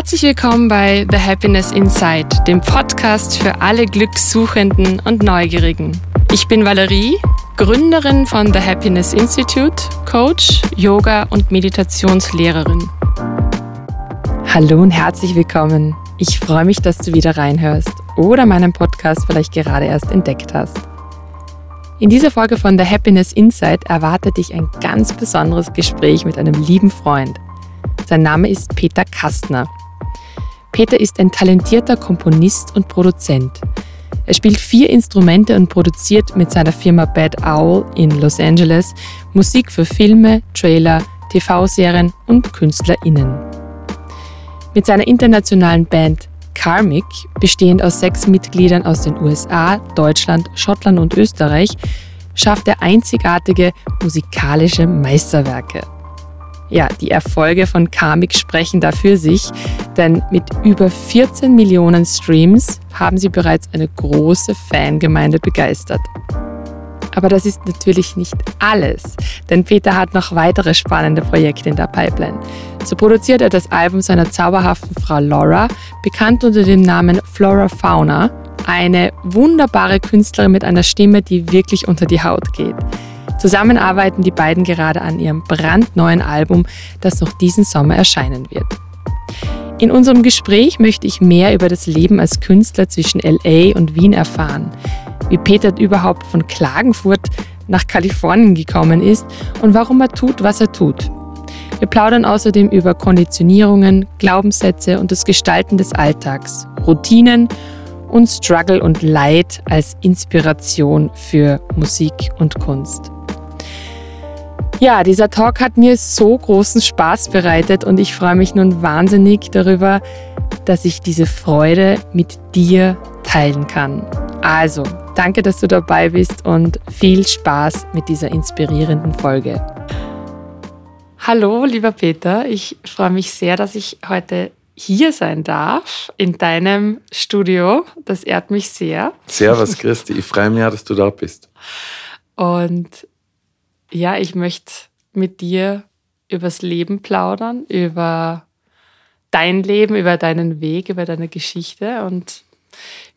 Herzlich willkommen bei The Happiness Inside, dem Podcast für alle Glückssuchenden und Neugierigen. Ich bin Valerie, Gründerin von The Happiness Institute, Coach, Yoga und Meditationslehrerin. Hallo und herzlich willkommen. Ich freue mich, dass du wieder reinhörst oder meinen Podcast vielleicht gerade erst entdeckt hast. In dieser Folge von The Happiness Inside erwartet dich ein ganz besonderes Gespräch mit einem lieben Freund. Sein Name ist Peter Kastner. Peter ist ein talentierter Komponist und Produzent. Er spielt vier Instrumente und produziert mit seiner Firma Bad Owl in Los Angeles Musik für Filme, Trailer, TV-Serien und KünstlerInnen. Mit seiner internationalen Band Karmic, bestehend aus sechs Mitgliedern aus den USA, Deutschland, Schottland und Österreich, schafft er einzigartige musikalische Meisterwerke. Ja, die Erfolge von Karmic sprechen da für sich, denn mit über 14 Millionen Streams haben sie bereits eine große Fangemeinde begeistert. Aber das ist natürlich nicht alles, denn Peter hat noch weitere spannende Projekte in der Pipeline. So produziert er das Album seiner zauberhaften Frau Laura, bekannt unter dem Namen Flora Fauna, eine wunderbare Künstlerin mit einer Stimme, die wirklich unter die Haut geht. Zusammen arbeiten die beiden gerade an ihrem brandneuen Album, das noch diesen Sommer erscheinen wird. In unserem Gespräch möchte ich mehr über das Leben als Künstler zwischen LA und Wien erfahren, wie Peter überhaupt von Klagenfurt nach Kalifornien gekommen ist und warum er tut, was er tut. Wir plaudern außerdem über Konditionierungen, Glaubenssätze und das Gestalten des Alltags, Routinen und Struggle und Leid als Inspiration für Musik und Kunst. Ja, dieser Talk hat mir so großen Spaß bereitet und ich freue mich nun wahnsinnig darüber, dass ich diese Freude mit dir teilen kann. Also, danke, dass du dabei bist und viel Spaß mit dieser inspirierenden Folge. Hallo, lieber Peter, ich freue mich sehr, dass ich heute hier sein darf in deinem Studio. Das ehrt mich sehr. Servus, Christi. Ich freue mich, dass du da bist. Und ja, ich möchte mit dir übers Leben plaudern, über dein Leben, über deinen Weg, über deine Geschichte und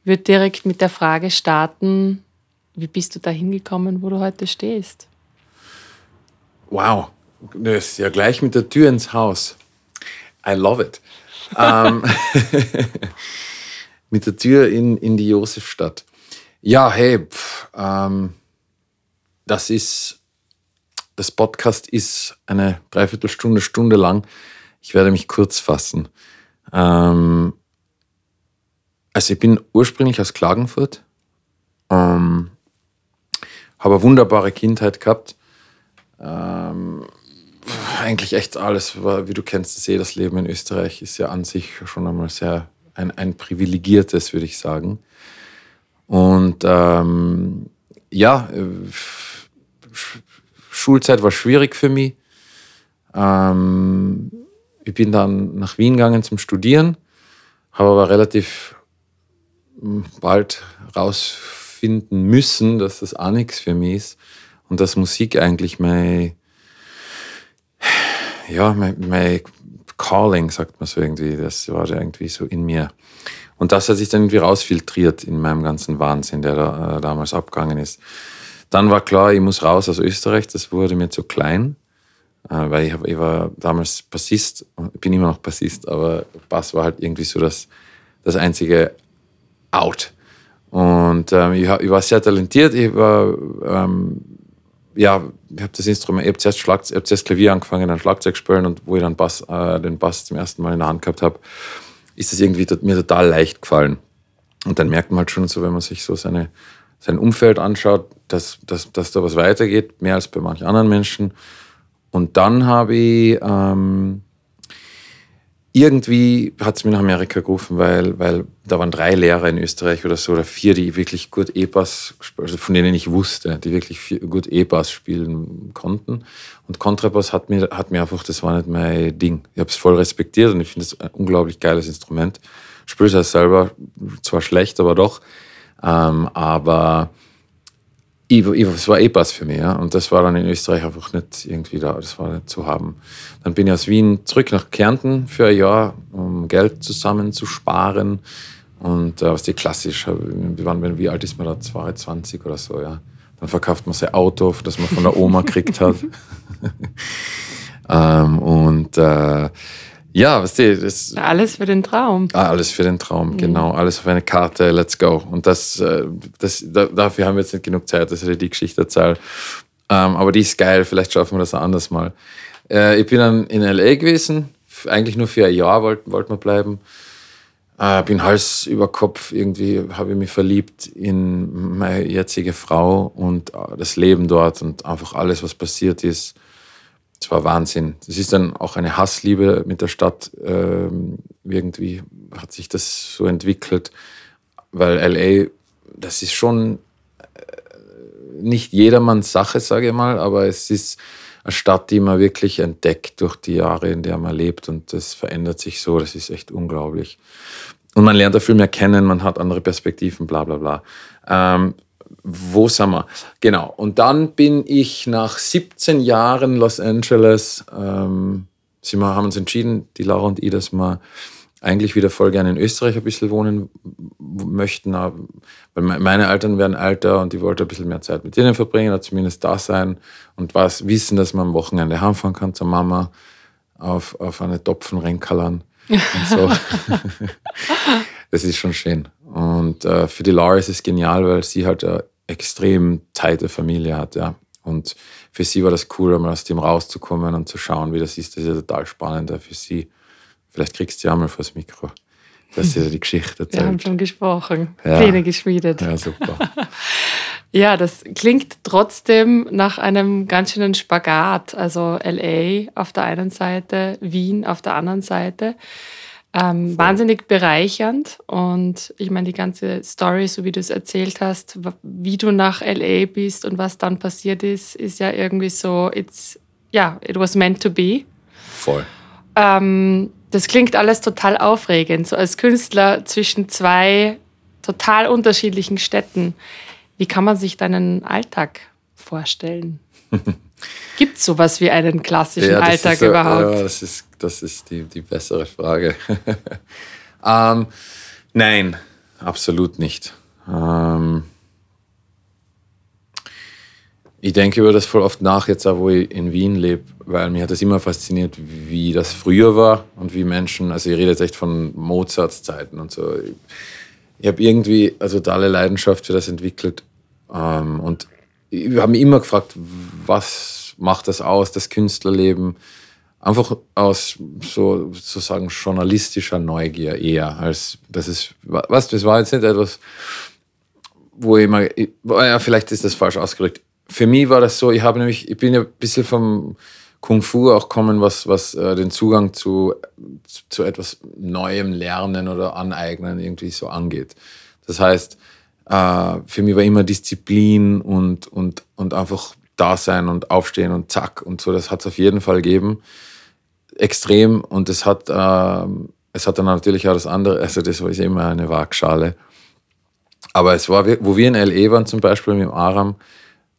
würde direkt mit der Frage starten, wie bist du da hingekommen, wo du heute stehst? Wow, das ist ja gleich mit der Tür ins Haus. I love it. Ähm, mit der Tür in, in die Josefstadt. Ja, hey, pff, ähm, das ist das Podcast ist eine Dreiviertelstunde, Stunde lang. Ich werde mich kurz fassen. Ähm, also ich bin ursprünglich aus Klagenfurt, ähm, habe eine wunderbare Kindheit gehabt. Ähm, eigentlich echt alles, wie du kennst, das, das Leben in Österreich ist ja an sich schon einmal sehr ein, ein privilegiertes, würde ich sagen. Und ähm, ja, äh, Schulzeit war schwierig für mich. Ähm, ich bin dann nach Wien gegangen zum Studieren, habe aber relativ hm, bald rausfinden müssen, dass das auch nichts für mich ist und dass Musik eigentlich mein, ja, mein, Calling, sagt man so irgendwie, das war irgendwie so in mir. Und das hat sich dann irgendwie rausfiltriert in meinem ganzen Wahnsinn, der da, äh, damals abgegangen ist. Dann war klar, ich muss raus aus Österreich. Das wurde mir zu klein, äh, weil ich, ich war damals Bassist, bin immer noch Bassist, aber Bass war halt irgendwie so das, das einzige Out. Und ähm, ich, ich, war sehr talentiert. Ich war, ähm, ja, ich habe das Instrument, ich habe zuerst, hab zuerst Klavier angefangen, dann Schlagzeug spielen und wo ich dann Bass, äh, den Bass zum ersten Mal in der Hand gehabt habe, ist das irgendwie mir total leicht gefallen. Und dann merkt man halt schon so, wenn man sich so seine sein Umfeld anschaut, dass, dass, dass da was weitergeht, mehr als bei manchen anderen Menschen. Und dann habe ich ähm, irgendwie hat es mich nach Amerika gerufen, weil, weil da waren drei Lehrer in Österreich oder so, oder vier, die wirklich gut E-Bass, also von denen ich wusste, die wirklich gut E-Bass spielen konnten. Und Kontrabass hat mir, hat mir einfach, das war nicht mein Ding. Ich habe es voll respektiert und ich finde es ein unglaublich geiles Instrument. Spiele es selber zwar schlecht, aber doch. Ähm, aber ich, ich, es war eh was für mich. Ja? Und das war dann in Österreich einfach nicht irgendwie da, das war nicht zu haben. Dann bin ich aus Wien zurück nach Kärnten für ein Jahr, um Geld zusammenzusparen. Und äh, was die klassisch, wir waren, wie alt ist man da? 22 oder so, ja. Dann verkauft man sein Auto, das man von der Oma gekriegt hat. ähm, und äh, ja, was die, das, alles für den Traum. Ah, alles für den Traum, mhm. genau. Alles auf eine Karte, let's go. Und das, äh, das, dafür haben wir jetzt nicht genug Zeit, dass ich die Geschichte erzähle. Aber die ist geil, vielleicht schaffen wir das auch anders mal. Äh, ich bin dann in L.A. gewesen, eigentlich nur für ein Jahr wollten wollt wir bleiben. Äh, bin Hals über Kopf, irgendwie habe ich mich verliebt in meine jetzige Frau und das Leben dort und einfach alles, was passiert ist es war Wahnsinn. Das ist dann auch eine Hassliebe mit der Stadt. Ähm, irgendwie hat sich das so entwickelt, weil LA, das ist schon äh, nicht jedermanns Sache, sage ich mal, aber es ist eine Stadt, die man wirklich entdeckt durch die Jahre, in der man lebt und das verändert sich so, das ist echt unglaublich. Und man lernt da viel mehr kennen, man hat andere Perspektiven, bla bla bla. Ähm, wo sind wir? Genau. Und dann bin ich nach 17 Jahren Los Angeles, ähm, sie haben uns entschieden, die Laura und ich, dass wir eigentlich wieder voll gerne in Österreich ein bisschen wohnen möchten. Weil meine Eltern werden älter und die wollten ein bisschen mehr Zeit mit denen verbringen, oder zumindest da sein und was wissen, dass man am Wochenende heimfahren kann zur Mama auf, auf eine Topfen reinkallern. Und so. das ist schon schön. Und äh, für die Laura ist es genial, weil sie halt eine extrem teite Familie hat, ja. Und für sie war das cool, mal aus dem rauszukommen und zu schauen, wie das ist. Das ist ja total spannend für sie. Vielleicht kriegst du ja mal vors Mikro, dass sie die Geschichte erzählt. Wir haben schon gesprochen, ja. Pläne geschmiedet. Ja, super. ja, das klingt trotzdem nach einem ganz schönen Spagat. Also LA auf der einen Seite, Wien auf der anderen Seite. Ähm, wahnsinnig bereichernd und ich meine, die ganze Story, so wie du es erzählt hast, wie du nach LA bist und was dann passiert ist, ist ja irgendwie so, it's, ja, it was meant to be. Voll. Ähm, das klingt alles total aufregend, so als Künstler zwischen zwei total unterschiedlichen Städten. Wie kann man sich deinen Alltag vorstellen? Gibt es sowas wie einen klassischen ja, Alltag so, überhaupt? Ja, das ist das ist die, die bessere Frage. ähm, nein, absolut nicht. Ähm, ich denke über das voll oft nach, jetzt auch wo ich in Wien lebe, weil mir hat das immer fasziniert, wie das früher war und wie Menschen, also ich rede jetzt echt von Mozarts Zeiten und so. Ich, ich habe irgendwie eine totale Leidenschaft für das entwickelt ähm, und ich habe mich immer gefragt, was macht das aus, das Künstlerleben? einfach aus so, sozusagen journalistischer Neugier eher, als das ist, was, das war jetzt nicht etwas, wo ich mal, ja, vielleicht ist das falsch ausgedrückt. Für mich war das so, ich habe nämlich, ich bin ja ein bisschen vom Kung Fu auch kommen, was, was äh, den Zugang zu, zu etwas Neuem lernen oder aneignen irgendwie so angeht. Das heißt, äh, für mich war immer Disziplin und, und, und einfach da sein und aufstehen und zack und so, das hat es auf jeden Fall gegeben extrem und es hat, äh, es hat dann natürlich auch das andere, also das ist immer eine Waagschale. Aber es war, wo wir in LE waren zum Beispiel mit dem Aram,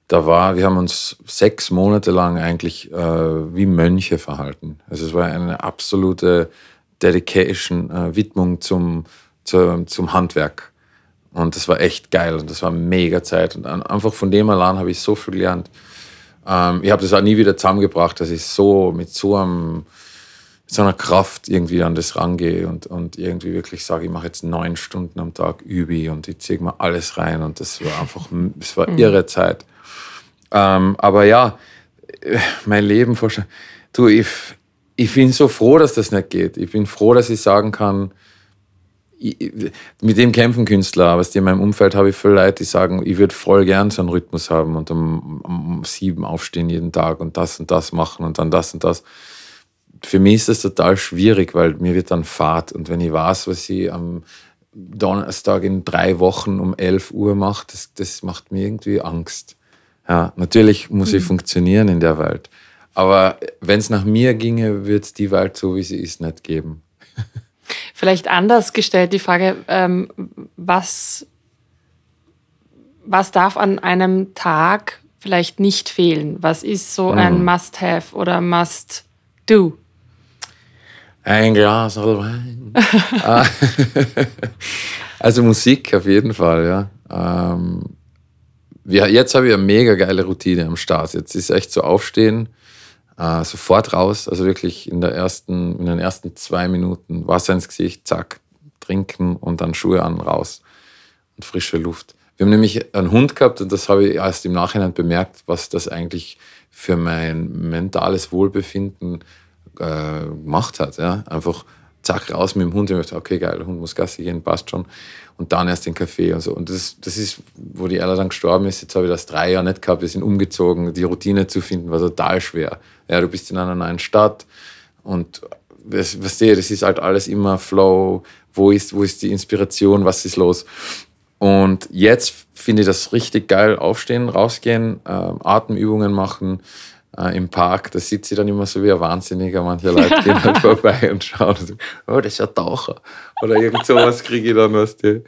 da war, wir haben uns sechs Monate lang eigentlich äh, wie Mönche verhalten. Also es war eine absolute Dedication, äh, Widmung zum, zu, zum Handwerk. Und das war echt geil und das war mega Zeit. Und einfach von dem allein habe ich so viel gelernt. Ähm, ich habe das auch nie wieder zusammengebracht, dass ich so mit so einem mit so einer Kraft irgendwie an das rangehe und, und irgendwie wirklich sage, ich mache jetzt neun Stunden am Tag Übi und ich ziehe mal alles rein und das war einfach, es war mhm. irre Zeit. Ähm, aber ja, mein Leben. Du, ich, ich bin so froh, dass das nicht geht. Ich bin froh, dass ich sagen kann, ich, mit dem kämpfen Künstler, aber in meinem Umfeld habe ich viele Leute, die sagen, ich würde voll gern so einen Rhythmus haben und um, um sieben aufstehen jeden Tag und das und das machen und dann das und das für mich ist das total schwierig, weil mir wird dann Fahrt. Und wenn ich weiß, was ich am Donnerstag in drei Wochen um 11 Uhr mache, das, das macht mir irgendwie Angst. Ja, natürlich muss mhm. ich funktionieren in der Welt. Aber wenn es nach mir ginge, würde es die Welt so, wie sie ist, nicht geben. Vielleicht anders gestellt die Frage, ähm, was was darf an einem Tag vielleicht nicht fehlen? Was ist so ein Mhm. Must-Have oder Must-Do? Ein Glas Wein. Also Musik auf jeden Fall, ja. Ähm, wir, jetzt habe ich eine mega geile Routine am Start. Jetzt ist echt so aufstehen, äh, sofort raus, also wirklich in, der ersten, in den ersten zwei Minuten Wasser ins Gesicht, zack, trinken und dann Schuhe an, raus und frische Luft. Wir haben nämlich einen Hund gehabt und das habe ich erst im Nachhinein bemerkt, was das eigentlich für mein mentales Wohlbefinden äh, gemacht hat. Ja? Einfach zack, raus mit dem Hund. Ich dachte, okay, geil, der Hund muss Gassi gehen, passt schon. Und dann erst den Kaffee und so. Und das, das ist, wo die Ella dann gestorben ist, jetzt habe ich das drei Jahre nicht gehabt, wir sind umgezogen. Die Routine zu finden war total schwer. Ja, du bist in einer neuen Stadt und was, was du, das ist halt alles immer Flow. Wo ist, wo ist die Inspiration? Was ist los? Und jetzt finde ich das richtig geil. Aufstehen, rausgehen, äh, Atemübungen machen äh, im Park. Da sitze ich dann immer so wie ein Wahnsinniger. Manche Leute gehen halt vorbei und schauen, so, oh, das ist ja Taucher. Oder irgend sowas kriege ich dann, was die.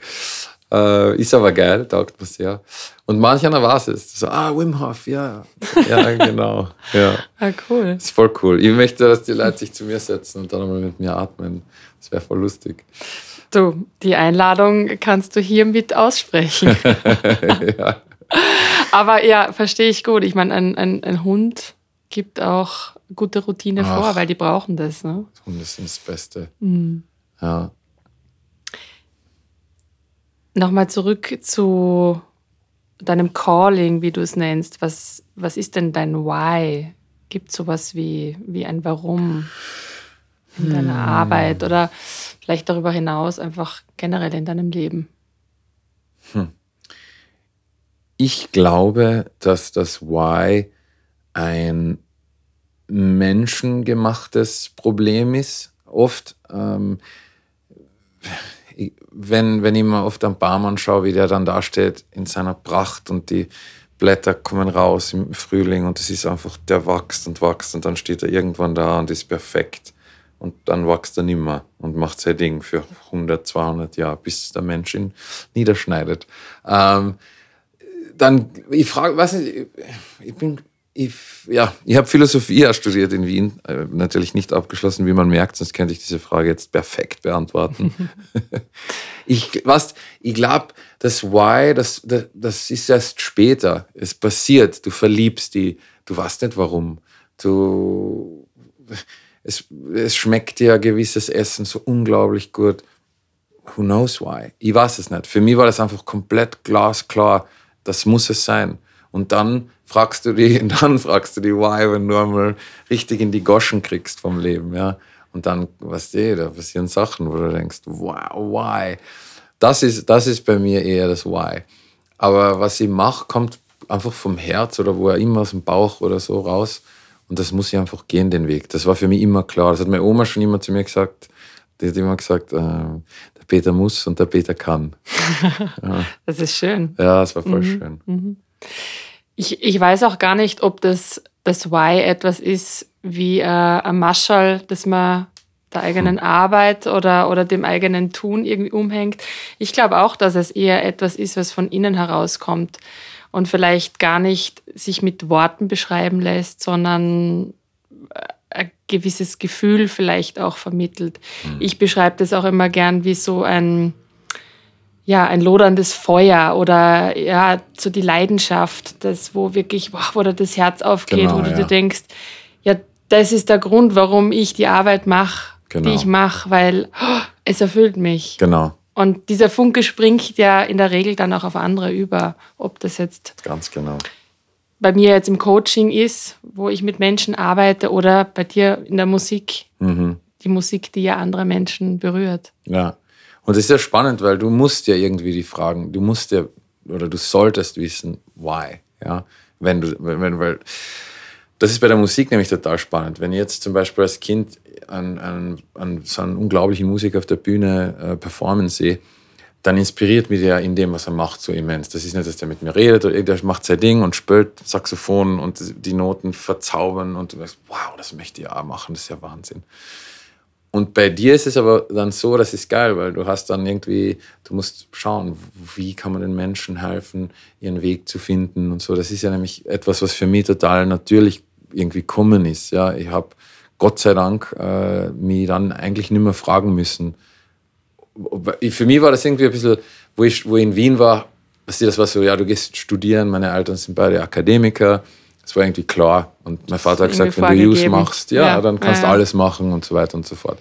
Äh, ist aber geil, taugt mir sehr. Und manch einer weiß es. So, ah, Wim Hof, ja. Ja, genau. Ja. Ah, cool. Ist voll cool. Ich möchte, dass die Leute sich zu mir setzen und dann einmal mit mir atmen. Das wäre voll lustig. Du, die Einladung kannst du hiermit aussprechen. ja. Aber ja, verstehe ich gut. Ich meine, ein, ein, ein Hund gibt auch gute Routine Ach. vor, weil die brauchen das. Ne? Hunde sind das Beste. Mhm. Ja. Nochmal zurück zu deinem Calling, wie du es nennst. Was, was ist denn dein Why? Gibt es sowas wie, wie ein Warum in deiner Hm. Arbeit oder vielleicht darüber hinaus einfach generell in deinem Leben? Ich glaube, dass das Why ein menschengemachtes Problem ist. Oft, ähm, wenn, wenn ich mir oft am Baum anschaue, wie der dann da steht in seiner Pracht und die Blätter kommen raus im Frühling und es ist einfach, der wächst und wächst und dann steht er irgendwann da und ist perfekt. Und dann wächst er nimmer und macht sein Ding für 100, 200 Jahre, bis der Mensch ihn niederschneidet. Ähm, dann, ich frage, ich, ich bin, ich, ja, ich habe Philosophie ja studiert in Wien, äh, natürlich nicht abgeschlossen, wie man merkt, sonst könnte ich diese Frage jetzt perfekt beantworten. ich, was, ich glaube, das Why, das, das, das ist erst später. Es passiert, du verliebst die, du weißt nicht warum. Du, es, es schmeckt dir gewisses Essen so unglaublich gut. Who knows why? Ich weiß es nicht. Für mich war das einfach komplett glasklar. Das muss es sein. Und dann fragst du die, dann fragst du die why, wenn du einmal richtig in die Goschen kriegst vom Leben, ja. Und dann, weißt du, da passieren Sachen, wo du denkst, wow, why? Das ist, das ist bei mir eher das Why. Aber was ich mache, kommt einfach vom Herz oder wo er immer aus dem Bauch oder so raus. Und das muss ich einfach gehen, den Weg. Das war für mich immer klar. Das hat meine Oma schon immer zu mir gesagt. Die hat immer gesagt, äh, der Peter muss und der Peter kann. Das ist schön. Ja, das war voll schön. Ich, ich weiß auch gar nicht, ob das, das Why etwas ist wie äh, ein Maschall, das man der eigenen Arbeit oder, oder dem eigenen Tun irgendwie umhängt. Ich glaube auch, dass es eher etwas ist, was von innen herauskommt und vielleicht gar nicht sich mit Worten beschreiben lässt, sondern äh, ein gewisses Gefühl vielleicht auch vermittelt. Ich beschreibe das auch immer gern wie so ein, ja, ein loderndes Feuer oder ja, so die Leidenschaft, das, wo wirklich, wow, wo da das Herz aufgeht, Genau, wo du ja. dir denkst, ja, das ist der Grund, warum ich die Arbeit mache, Genau. die ich mache, weil oh, es erfüllt mich. Genau, Und dieser Funke springt ja in der Regel dann auch auf andere über, ob das jetzt ganz genau. bei mir jetzt im Coaching ist, wo ich mit Menschen arbeite oder bei dir in der Musik, Mhm. die Musik, die ja andere Menschen berührt. Ja. Und das ist ja spannend, weil du musst ja irgendwie die Fragen, du musst ja, oder du solltest wissen, why. Ja. Wenn du, wenn, weil, das ist bei der Musik nämlich total spannend. Wenn ich jetzt zum Beispiel als Kind einen, einen, einen, so einen unglaublichen Musiker auf der Bühne äh, performen sehe, dann inspiriert mich der in dem, was er macht, so immens. Das ist nicht, dass der mit mir redet, oder der macht sein Ding und spielt Saxophon und die Noten verzaubern und du denkst, wow, das möchte ich auch machen, das ist ja Wahnsinn. Und bei dir ist es aber dann so, das ist geil, weil du hast dann irgendwie, du musst schauen, wie kann man den Menschen helfen, ihren Weg zu finden und so. Das ist ja nämlich etwas, was für mich total natürlich irgendwie kommen ist. Ja, ich habe Gott sei Dank äh, mich dann eigentlich nicht mehr fragen müssen. Für mich war das irgendwie ein bisschen, wo ich, wo ich in Wien war, das war so, ja, du gehst studieren, meine Eltern sind beide Akademiker. Das war irgendwie klar. Und mein Vater hat gesagt, wenn du Use machst, ja, ja, dann kannst du ja, ja. alles machen und so weiter und so fort.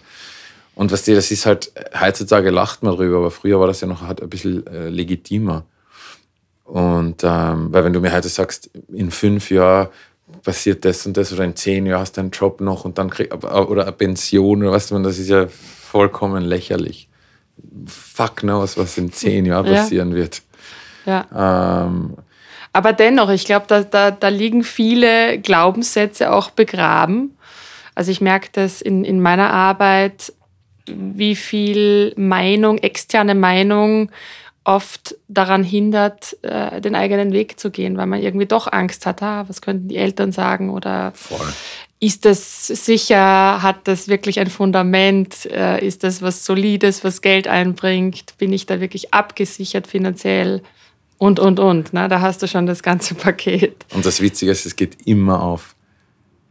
Und was dir, das ist halt, heutzutage lacht man drüber, aber früher war das ja noch halt ein bisschen äh, legitimer. Und ähm, weil wenn du mir heute sagst, in fünf Jahren passiert das und das oder in zehn Jahren hast du einen Job noch und dann krieg, oder eine Pension oder was, das ist ja vollkommen lächerlich. Fuck knows, was in zehn Jahren passieren wird. Ja. Ähm, aber dennoch, ich glaube, da, da, da liegen viele Glaubenssätze auch begraben. Also ich merke das in, in meiner Arbeit, wie viel Meinung, externe Meinung oft daran hindert, äh, den eigenen Weg zu gehen, weil man irgendwie doch Angst hat, ah, was könnten die Eltern sagen oder Voll. ist das sicher, hat das wirklich ein Fundament, äh, ist das was Solides, was Geld einbringt, bin ich da wirklich abgesichert finanziell und, und, und. Ne? Da hast du schon das ganze Paket. Und das Witzige ist, es geht immer auf.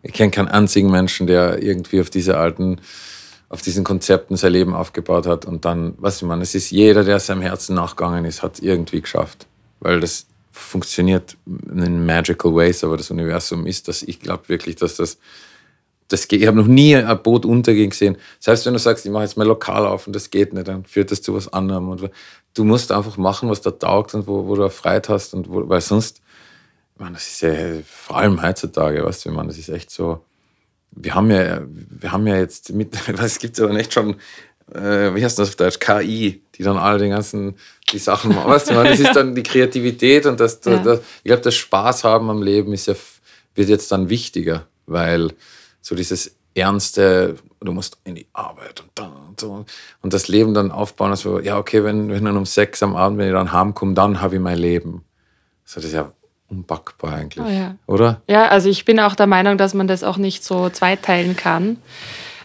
Ich kenne keinen einzigen Menschen, der irgendwie auf diese alten auf diesen Konzepten sein Leben aufgebaut hat und dann, was ich meine, es ist jeder, der seinem Herzen nachgegangen ist, hat es irgendwie geschafft, weil das funktioniert in magical ways, aber das Universum ist das. Ich glaube wirklich, dass das, das geht. Ich habe noch nie ein Boot untergehen gesehen. Selbst wenn du sagst, ich mache jetzt mein Lokal auf und das geht nicht, dann führt das zu was anderem. Und du musst einfach machen, was da taugt und wo, wo du Freiheit hast und wo, weil sonst, ich meine, das ist ja vor allem heutzutage, weißt du, ich meine, das ist echt so wir haben ja, wir haben ja jetzt mit, es gibt ja dann echt schon, äh, wie heißt das auf Deutsch, KI, die dann alle den ganzen, die Sachen machen. Weißt du, das ist dann die Kreativität und das, ja. das ich glaube, das Spaß haben am Leben ist ja, wird jetzt dann wichtiger, weil so dieses ernste, du musst in die Arbeit und dann und so. Und das Leben dann aufbauen, also, ja, okay, wenn, wenn dann um sechs am Abend, wenn ich dann heimkomme, dann habe ich mein Leben. So, das ist ja unpackbar eigentlich, oh ja. oder? Ja, also ich bin auch der Meinung, dass man das auch nicht so zweiteilen kann,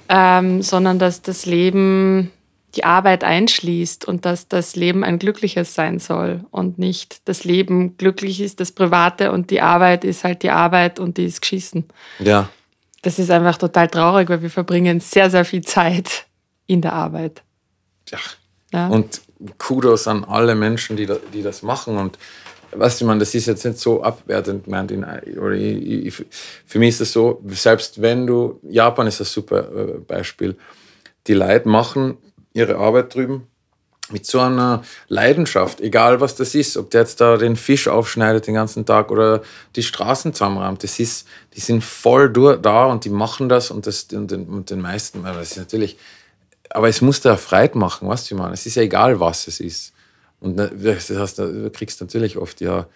ähm, sondern dass das Leben die Arbeit einschließt und dass das Leben ein glückliches sein soll und nicht das Leben glücklich ist, das Private und die Arbeit ist halt die Arbeit und die ist geschissen. Ja. Das ist einfach total traurig, weil wir verbringen sehr, sehr viel Zeit in der Arbeit. Ja. ja. Und Kudos an alle Menschen, die, da, die das machen und weißt du, man, das ist jetzt nicht so abwertend gemeint. für mich ist es so, selbst wenn du, Japan ist ein super äh, Beispiel, die Leute machen ihre Arbeit drüben mit so einer Leidenschaft, egal was das ist, ob der jetzt da den Fisch aufschneidet den ganzen Tag oder die Straßen zusammenräumt, das ist, die sind voll da und die machen das und, das, und, den, und den meisten, das ist natürlich, aber es muss da Freit machen, weißt du, man, es ist ja egal, was es ist. Und das heißt, du kriegst natürlich oft, ja,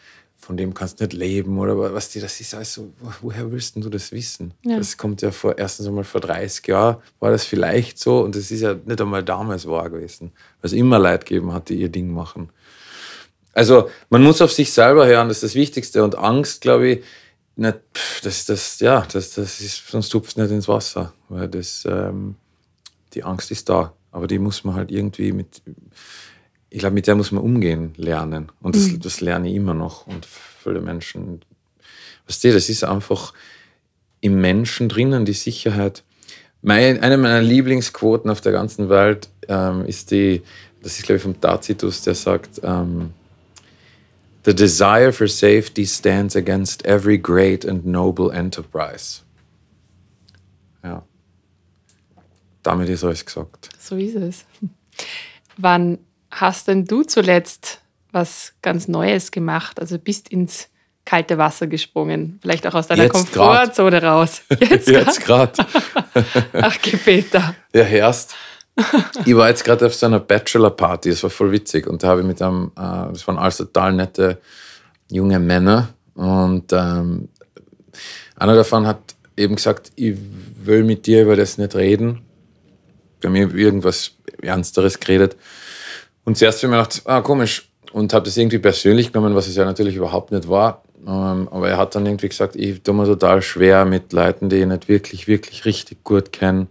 von dem kannst du nicht leben oder was die, das ist also, woher willst du das wissen? Ja. Das kommt ja vor, erstens einmal vor 30 Jahren war das vielleicht so und das ist ja nicht einmal damals wahr gewesen, weil es immer Leute gegeben hat, die ihr Ding machen. Also man muss auf sich selber hören, das ist das Wichtigste und Angst, glaube ich, nicht, das, das, ja, das, das ist, sonst tupft nicht ins Wasser, weil das, ähm, die Angst ist da, aber die muss man halt irgendwie mit, ich glaube, mit der muss man umgehen lernen. Und das, mhm. das lerne ich immer noch. Und viele Menschen, weißt du, das ist einfach im Menschen drinnen, die Sicherheit. Meine, eine meiner Lieblingsquoten auf der ganzen Welt ähm, ist die, das ist glaube ich vom Tacitus, der sagt, ähm, The desire for safety stands against every great and noble enterprise. Ja. Damit ist alles gesagt. So ist es. Wann hast denn du zuletzt was ganz Neues gemacht? Also bist ins kalte Wasser gesprungen, vielleicht auch aus deiner Jetzt Komfortzone grad. raus. Jetzt gerade. Ach, Gebeter. Ja, erst. Ich war jetzt gerade auf so einer Bachelor-Party, das war voll witzig. Und da habe ich mit einem, äh, das waren alles total nette junge Männer. Und ähm, einer davon hat eben gesagt, ich will mit dir über das nicht reden. Wir haben irgendwas Ernsteres geredet. Und zuerst habe ich mir gedacht, ah, komisch. Und habe das irgendwie persönlich genommen, was es ja natürlich überhaupt nicht war. Ähm, aber er hat dann irgendwie gesagt, ich tue mir total schwer mit Leuten, die ich nicht wirklich, wirklich richtig gut kenne,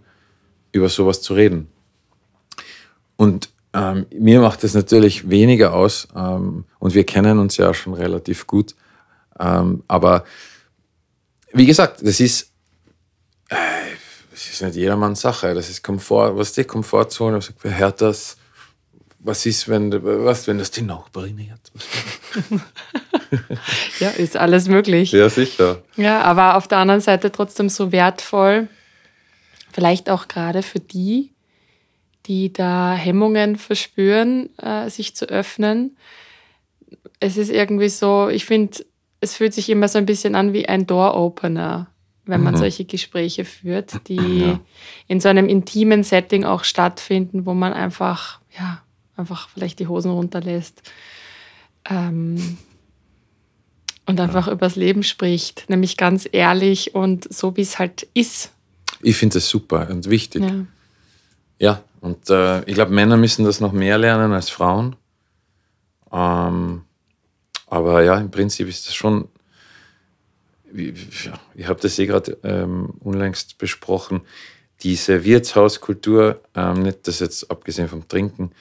über sowas zu reden. Und ähm, mir macht das natürlich weniger aus ähm, und wir kennen uns ja schon relativ gut. Ähm, aber wie gesagt, das ist, äh, das ist nicht jedermanns Sache. Das ist Komfort, was die Komfortzone? wer hört das? Was ist, wenn, was, wenn das die Nachbarin hört? ja, ist alles möglich. Ja, sicher. Ja, aber auf der anderen Seite trotzdem so wertvoll, vielleicht auch gerade für die, die da Hemmungen verspüren, äh, sich zu öffnen. Es ist irgendwie so, ich finde, es fühlt sich immer so ein bisschen an wie ein Door-Opener, wenn man mhm. solche Gespräche führt, die ja. in so einem intimen Setting auch stattfinden, wo man einfach, ja, einfach vielleicht die Hosen runterlässt. Ähm, und einfach ja. übers Leben spricht, nämlich ganz ehrlich und so, wie es halt ist. Ich finde das super und wichtig. Ja, ja und äh, ich glaube, Männer müssen das noch mehr lernen als Frauen. Ähm, aber ja, im Prinzip ist das schon, ich habe das eh gerade ähm, unlängst besprochen, diese Wirtshauskultur, ähm, nicht das jetzt abgesehen vom Trinken,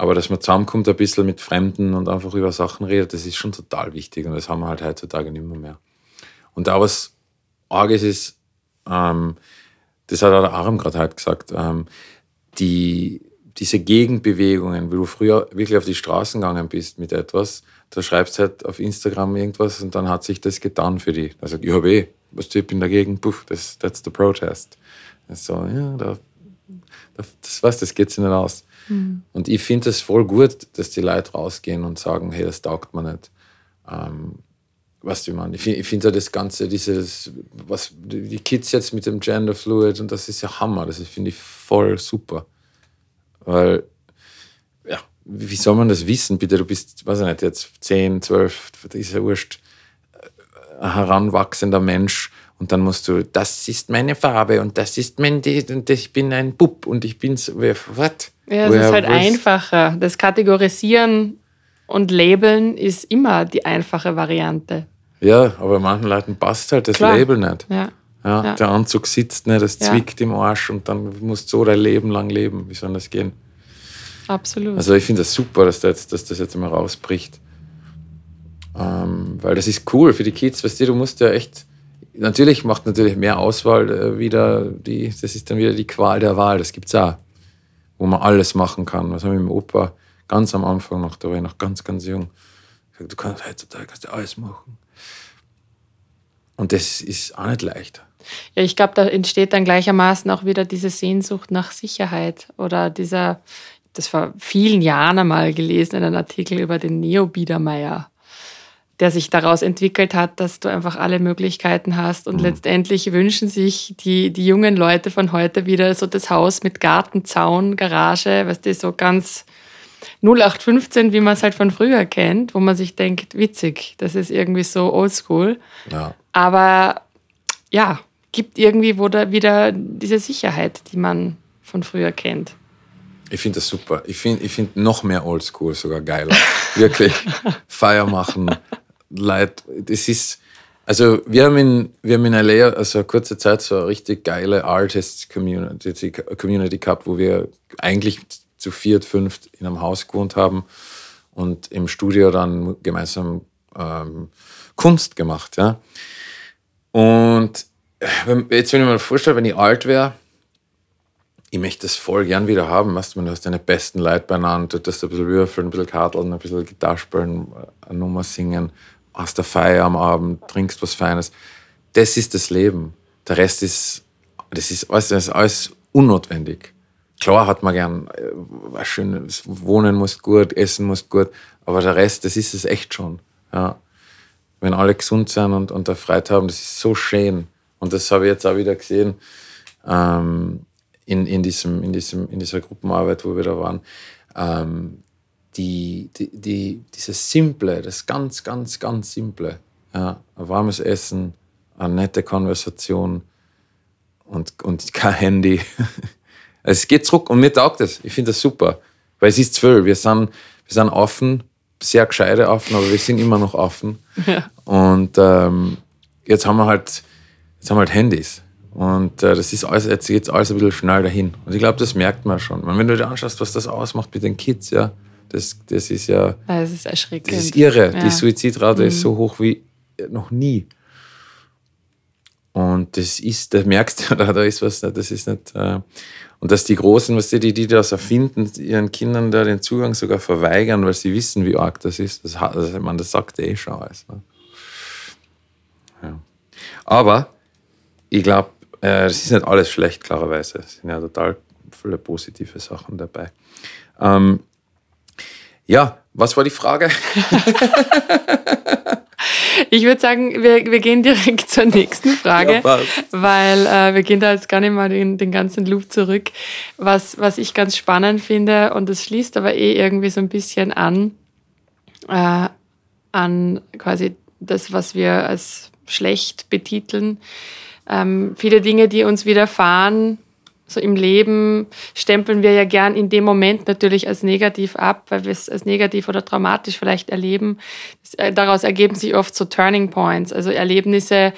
aber dass man zusammenkommt ein bisschen mit Fremden und einfach über Sachen redet, das ist schon total wichtig und das haben wir halt heutzutage nicht mehr. mehr. Und da was Arges ist, ähm, das hat auch der Aram gerade halt gesagt, ähm, die, diese Gegenbewegungen, wie du früher wirklich auf die Straßen gegangen bist mit etwas, da schreibst du halt auf Instagram irgendwas und dann hat sich das getan für dich. Da sagt, ich habe eh, was ich bin dagegen, puff, das, that's the protest. So, ja, da, das, was, das geht sich nicht aus. Mhm. Und ich finde es voll gut, dass die Leute rausgehen und sagen, hey, das taugt mir nicht. Ähm, was du meinst. Ich finde ja das Ganze, dieses, was die Kids jetzt mit dem Gender Fluid und das ist ja Hammer. Das finde ich voll super. Weil, ja, wie soll man das wissen? Bitte, du bist, weiß ich nicht, jetzt 10, 12, das ist ja wurscht, ein heranwachsender Mensch und dann musst du, das ist meine Farbe und das ist mein, und ich bin ein Bub und ich bin so, was? Ja, es ist halt einfacher. Das Kategorisieren und Labeln ist immer die einfache Variante. Ja, aber manchen Leuten passt halt das Klar. Label nicht. Ja. Ja, ja. Der Anzug sitzt nicht, das zwickt im Arsch und dann musst du so dein Leben lang leben. Wie soll das gehen? Absolut. Also ich finde das super, dass, das jetzt, dass das jetzt mal rausbricht. Ähm, weil das ist cool für die Kids, weißt du, du musst ja echt, natürlich macht natürlich mehr Auswahl äh, wieder, die, das ist dann wieder die Qual der Wahl, das gibt es auch wo man alles machen kann. Was haben wir mit dem Opa ganz am Anfang noch, da war ich noch ganz, ganz jung. Du kannst heutzutage kannst du alles machen. Und das ist auch nicht leicht. Ja, ich glaube, da entsteht dann gleichermaßen auch wieder diese Sehnsucht nach Sicherheit oder dieser, das vor vielen Jahren einmal gelesen in einem Artikel über den Neo Biedermeier der sich daraus entwickelt hat, dass du einfach alle Möglichkeiten hast. Und mhm. letztendlich wünschen sich die, die jungen Leute von heute wieder so das Haus mit Garten, Zaun, Garage, weißt du, so ganz 0815, wie man es halt von früher kennt, wo man sich denkt, witzig, das ist irgendwie so oldschool. Ja. Aber ja, gibt irgendwie wo da wieder diese Sicherheit, die man von früher kennt. Ich finde das super. Ich finde ich find noch mehr oldschool sogar geiler. Wirklich. Feier machen, Leute, das ist, also wir haben in, wir haben in LA also kurze Zeit so eine richtig geile Artists Community, gehabt, wo wir eigentlich zu viert, fünft in einem Haus gewohnt haben und im Studio dann gemeinsam ähm, Kunst gemacht. Ja. Und jetzt, wenn ich mir vorstelle, wenn ich alt wäre, ich möchte das voll gern wieder haben. Weißt du, du hast deine besten Leute beieinander, du hast ein bisschen würfeln, ein bisschen karteln, ein bisschen Gitarre spielen, eine Nummer singen hast eine Feier am Abend, trinkst was Feines. Das ist das Leben. Der Rest ist, das ist alles, das ist alles unnotwendig. Klar hat man gern, was äh, schön, Wohnen muss gut, Essen muss gut, aber der Rest, das ist es echt schon. Ja. Wenn alle gesund sind und, und Freude haben, das ist so schön. Und das habe ich jetzt auch wieder gesehen ähm, in, in, diesem, in, diesem, in dieser Gruppenarbeit, wo wir da waren. Ähm, die, die, die, dieses Simple, das ganz, ganz, ganz Simple. Ja, ein warmes Essen, eine nette Konversation und, und kein Handy. es geht zurück und mir taugt es. Ich finde das super. Weil es ist zwölf. Wir sind, wir sind offen, sehr gescheite offen, aber wir sind immer noch offen. Ja. Und ähm, jetzt haben wir halt, jetzt haben wir halt Handys. Und äh, das ist alles, jetzt geht alles ein bisschen schnell dahin. Und ich glaube, das merkt man schon. wenn du dir anschaust, was das ausmacht mit den Kids, ja, das, das ist ja. Das ist erschreckend. Das ist irre. Ja. Die Suizidrate mhm. ist so hoch wie noch nie. Und das ist, da merkst du, da ist was, das ist nicht. Äh, und dass die Großen, was die, die das erfinden, ihren Kindern da den Zugang sogar verweigern, weil sie wissen, wie arg das ist. Das, das, man, das sagt eh schon alles. Ne? Ja. Aber ich glaube, äh, es ist nicht alles schlecht, klarerweise. Es sind ja total viele positive Sachen dabei. Ähm, ja, was war die Frage? Ich würde sagen, wir, wir gehen direkt zur nächsten Frage, ja, weil äh, wir gehen da jetzt gar nicht mal den, den ganzen Loop zurück. Was, was ich ganz spannend finde, und das schließt aber eh irgendwie so ein bisschen an, äh, an quasi das, was wir als schlecht betiteln. Ähm, viele Dinge, die uns widerfahren, so im Leben stempeln wir ja gern in dem Moment natürlich als negativ ab, weil wir es als negativ oder traumatisch vielleicht erleben. Äh, daraus ergeben sich oft so Turning Points, also Erlebnisse,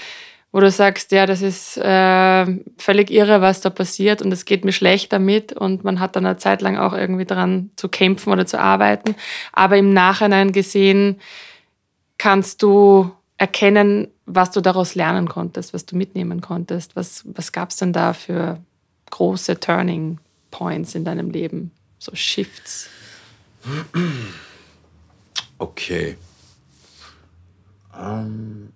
wo du sagst, ja, das ist äh, völlig irre, was da passiert und es geht mir schlecht damit und man hat dann eine Zeit lang auch irgendwie daran zu kämpfen oder zu arbeiten. Aber im Nachhinein gesehen kannst du erkennen, was du daraus lernen konntest, was du mitnehmen konntest. Was, was gab es denn da für große Turning Points in deinem Leben, so Shifts? Okay. Ähm,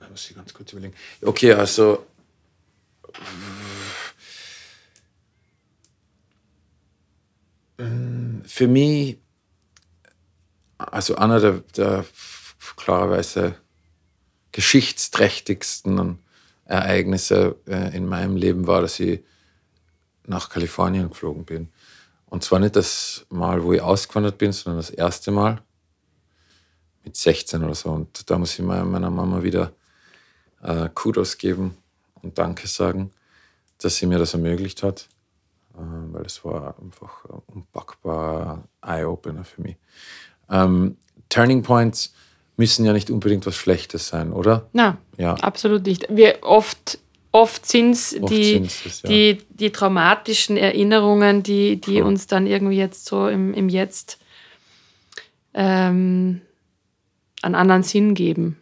da muss ich ganz kurz überlegen. Okay, also für mich, also einer der, der klarerweise geschichtsträchtigsten Ereignisse äh, in meinem Leben war, dass ich nach Kalifornien geflogen bin. Und zwar nicht das Mal, wo ich ausgewandert bin, sondern das erste Mal mit 16 oder so. Und da muss ich meiner Mama wieder äh, Kudos geben und Danke sagen, dass sie mir das ermöglicht hat, äh, weil es war einfach unpackbar Eye-Opener für mich. Ähm, Turning Points müssen ja nicht unbedingt was Schlechtes sein, oder? Na, ja. absolut nicht. Wir oft oft sind es die, ja. die, die traumatischen Erinnerungen, die, die cool. uns dann irgendwie jetzt so im, im Jetzt ähm, einen anderen Sinn geben.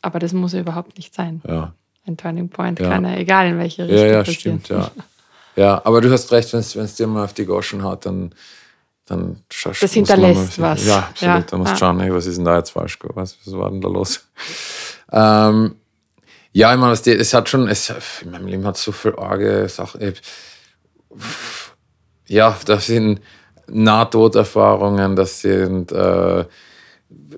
Aber das muss ja überhaupt nicht sein. Ja. Ein Turning Point ja. kann ja, egal in welche Richtung. Ja, ja, passieren. stimmt, ja. Ja, aber du hast recht, wenn es dir mal auf die Goschen haut, dann dann schaust Das hinterlässt mal, was. Ja, absolut. Ja. Da musst du schauen, hey, was ist denn da jetzt falsch Was, was war denn da los? Ähm, ja, ich meine, es hat schon, es, in meinem Leben hat so viel arge Sachen. Ja, das sind Nahtoderfahrungen, das sind, äh,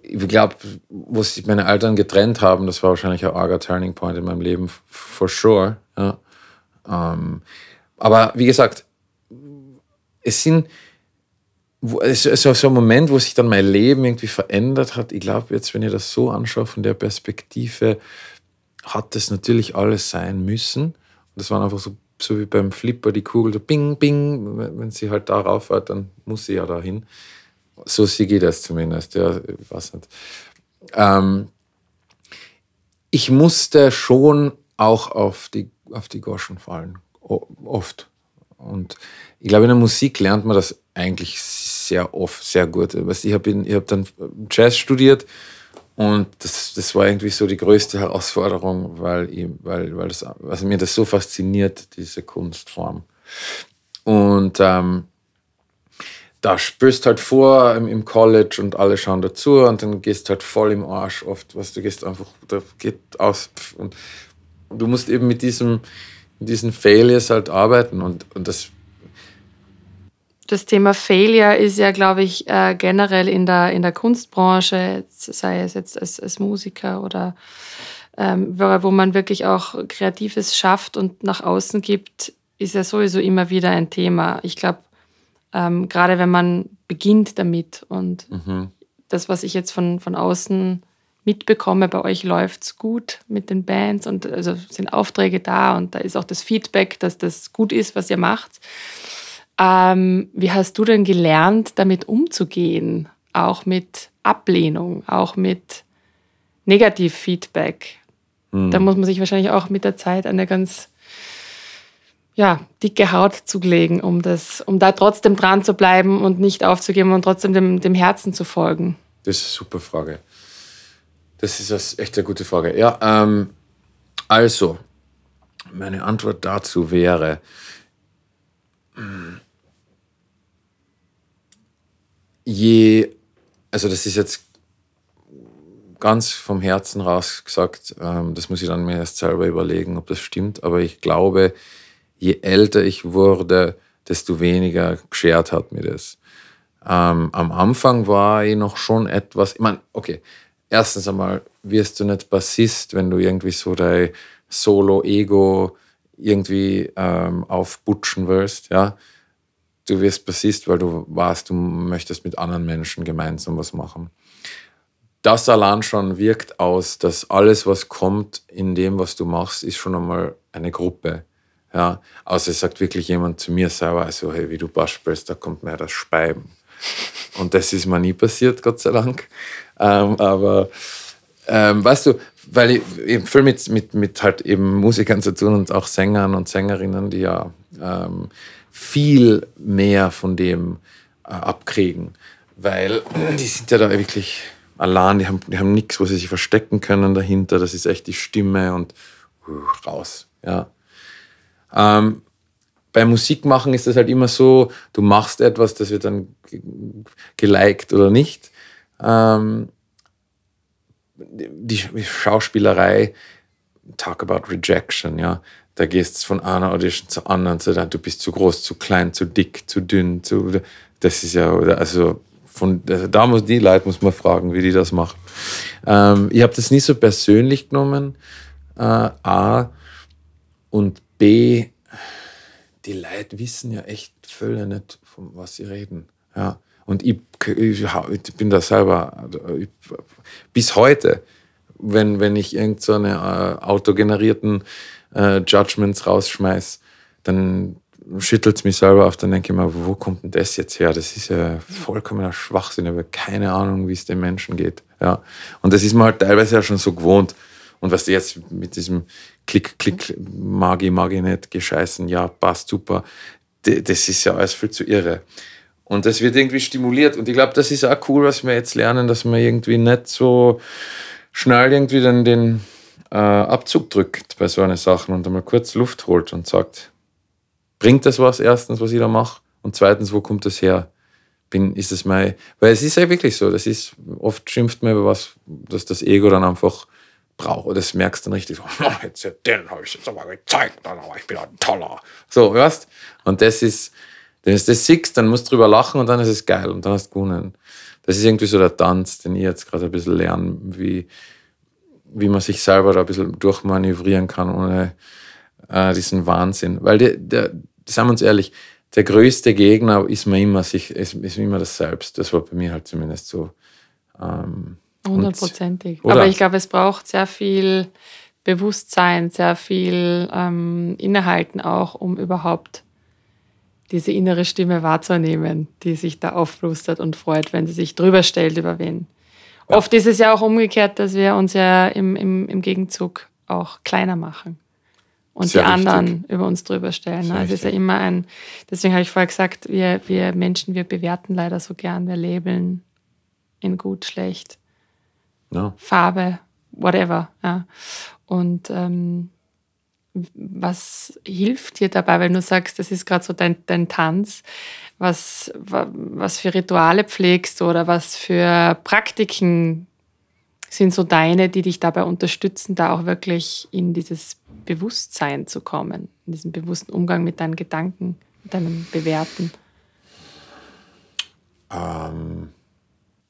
ich glaube, wo sich meine Eltern getrennt haben, das war wahrscheinlich ein arger Turning Point in meinem Leben, for sure. Ja. Ähm, aber wie gesagt, es sind, es ist so ein Moment, wo sich dann mein Leben irgendwie verändert hat. Ich glaube, jetzt, wenn ich das so anschaue, von der Perspektive, hat das natürlich alles sein müssen. Und das war einfach so, so wie beim Flipper, die Kugel, so bing, bing. Wenn sie halt darauf fährt, dann muss sie ja dahin. So sehe ich das zumindest. Ja, ich weiß nicht. Ähm, ich musste schon auch auf die, auf die Goschen fallen. Oft. Und ich glaube, in der Musik lernt man das eigentlich sehr oft, sehr gut. Ich habe hab dann Jazz studiert und das, das war irgendwie so die größte Herausforderung, weil, ich, weil, weil das, also mir das so fasziniert, diese Kunstform. Und ähm, da spürst halt vor im, College und alle schauen dazu und dann gehst halt voll im Arsch oft, was du gehst einfach, da geht aus und du musst eben mit diesem, diesen Failures halt arbeiten und, und das das Thema Failure ist ja, glaube ich, äh, generell in der, in der Kunstbranche, sei es jetzt als, als Musiker oder ähm, wo man wirklich auch Kreatives schafft und nach außen gibt, ist ja sowieso immer wieder ein Thema. Ich glaube, ähm, gerade wenn man beginnt damit und mhm. das, was ich jetzt von, von außen mitbekomme, bei euch läuft es gut mit den Bands und also sind Aufträge da und da ist auch das Feedback, dass das gut ist, was ihr macht. Ähm, wie hast du denn gelernt, damit umzugehen? Auch mit Ablehnung, auch mit Negativfeedback? Da muss man sich wahrscheinlich auch mit der Zeit eine ganz ja, dicke Haut zulegen, um, das, um da trotzdem dran zu bleiben und nicht aufzugeben und trotzdem dem, dem Herzen zu folgen? Das ist eine super Frage. Das ist echt eine gute Frage. Ja, ähm, also, meine Antwort dazu wäre, je, also das ist jetzt ganz vom Herzen raus gesagt, ähm, das muss ich dann mir erst selber überlegen, ob das stimmt, aber ich glaube, je älter ich wurde, desto weniger geschert hat mir das. Ähm, am Anfang war ich noch schon etwas, ich meine, okay, erstens einmal wirst du nicht Bassist, wenn du irgendwie so dein Solo-Ego irgendwie ähm, aufbutschen willst, ja. Du wirst Bassist, weil du weißt, du möchtest mit anderen Menschen gemeinsam was machen. Das allein schon wirkt aus, dass alles, was kommt in dem, was du machst, ist schon einmal eine Gruppe. Ja, außer es sagt wirklich jemand zu mir selber, also hey, wie du Bass spielst, da kommt mir das Speiben. Und das ist mir nie passiert, Gott sei Dank. Ähm, aber ähm, weißt du, weil ich eben viel mit, mit, mit halt eben Musikern zu tun und auch Sängern und Sängerinnen, die ja ähm, viel mehr von dem äh, abkriegen. Weil die sind ja da wirklich allein, die haben, die haben nichts, wo sie sich verstecken können dahinter. Das ist echt die Stimme und uh, raus. Ja. Ähm, bei Musik machen ist das halt immer so, du machst etwas, das wird dann geliked oder nicht. Ähm, die Schauspielerei, talk about rejection, ja. Da gehst du von einer Audition zur anderen, zu, du bist zu groß, zu klein, zu dick, zu dünn, zu, das ist ja, also von, also da muss die Leute muss man fragen, wie die das machen. Ähm, ich habe das nie so persönlich genommen, äh, A und B, die Leute wissen ja echt völlig nicht, von was sie reden. Ja. Und ich, ich, bin da selber ich, bis heute, wenn, wenn ich irgendeine so äh, autogenerierten äh, Judgments rausschmeiß, dann schüttelt es mich selber auf, dann denke ich mir, wo kommt denn das jetzt her? Das ist ja vollkommener Schwachsinn, habe keine Ahnung, wie es den Menschen geht. Ja. Und das ist mir halt teilweise ja schon so gewohnt. Und was jetzt mit diesem Klick, Klick, Magi, Magi nicht, gescheißen, ja, passt super, das ist ja alles viel zu irre. Und das wird irgendwie stimuliert. Und ich glaube, das ist auch cool, was wir jetzt lernen, dass man irgendwie nicht so schnell irgendwie dann den äh, Abzug drückt bei so einer Sachen und einmal kurz Luft holt und sagt, bringt das was erstens, was ich da mache? Und zweitens, wo kommt das her? Bin, ist es mein, weil es ist ja wirklich so, das ist, oft schimpft man über was, dass das Ego dann einfach braucht. Das merkst du dann richtig so, oh, jetzt den habe ich jetzt aber gezeigt, aber ich bin ein toller. So, weißt Und das ist, wenn du das siehst, dann musst du drüber lachen und dann ist es geil und dann hast du gewonnen. Das ist irgendwie so der Tanz, den ich jetzt gerade ein bisschen lerne, wie, wie man sich selber da ein bisschen durchmanövrieren kann ohne äh, diesen Wahnsinn. Weil, der, der, sagen wir uns ehrlich, der größte Gegner ist mir immer, sich, ist, ist immer das Selbst. Das war bei mir halt zumindest so. Ähm, Hundertprozentig. Aber ich glaube, es braucht sehr viel Bewusstsein, sehr viel ähm, Innehalten auch, um überhaupt diese innere Stimme wahrzunehmen, die sich da aufblustert und freut, wenn sie sich drüber stellt über wen. Ja. Oft ist es ja auch umgekehrt, dass wir uns ja im, im, im Gegenzug auch kleiner machen und Sehr die anderen richtig. über uns drüber stellen. Sehr also es ist ja immer ein, deswegen habe ich vorher gesagt, wir, wir Menschen, wir bewerten leider so gern, wir labeln in gut, schlecht, no. Farbe, whatever. Ja. Und ähm, was hilft dir dabei, wenn du sagst, das ist gerade so dein, dein Tanz? Was, was für Rituale pflegst oder was für Praktiken sind so deine, die dich dabei unterstützen, da auch wirklich in dieses Bewusstsein zu kommen, in diesen bewussten Umgang mit deinen Gedanken, mit deinem Bewerten? Ähm,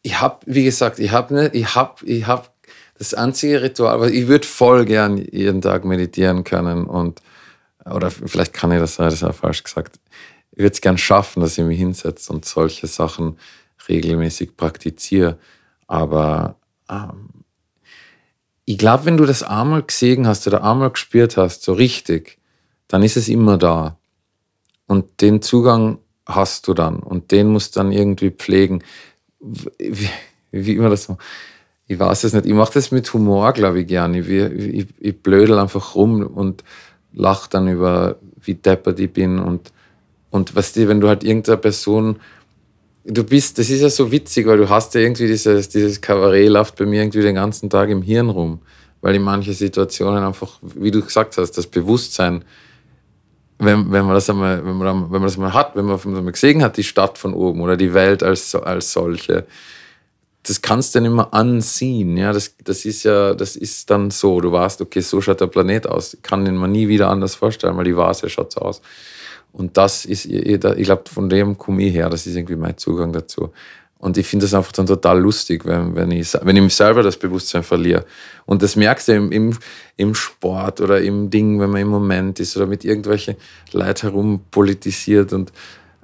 ich habe, wie gesagt, ich habe ne, ich hab, ich hab das einzige Ritual, aber ich würde voll gern jeden Tag meditieren können und, oder vielleicht kann ich das das ist auch falsch gesagt. Ich würde es gern schaffen, dass ich mich hinsetze und solche Sachen regelmäßig praktiziere. Aber ähm, ich glaube, wenn du das einmal gesehen hast oder einmal gespürt hast, so richtig, dann ist es immer da. Und den Zugang hast du dann und den musst du dann irgendwie pflegen. Wie, wie immer das so ich weiß es nicht. Ich mache das mit Humor, glaube ich, gerne. Ich, ich, ich blödel einfach rum und lache dann über, wie deppert ich bin. Und, und weißt du, wenn du halt irgendeine Person, du bist, das ist ja so witzig, weil du hast ja irgendwie dieses, dieses Kabarett läuft bei mir irgendwie den ganzen Tag im Hirn rum. Weil in manchen Situationen einfach, wie du gesagt hast, das Bewusstsein, wenn, wenn man das einmal, wenn man, wenn man das mal hat, wenn man, wenn man gesehen hat, die Stadt von oben oder die Welt als, als solche, das kannst du nicht mehr ansehen. Ja, das, das ist ja, das ist dann so. Du weißt, okay, so schaut der Planet aus. Ich kann den mir nie wieder anders vorstellen, weil die Vase schaut so aus. Und das ist, ich glaube, von dem komme ich her. Das ist irgendwie mein Zugang dazu. Und ich finde das einfach dann total lustig, wenn, wenn, ich, wenn ich selber das Bewusstsein verliere. Und das merkst du im, im, im Sport oder im Ding, wenn man im Moment ist oder mit irgendwelchen Leuten herum politisiert und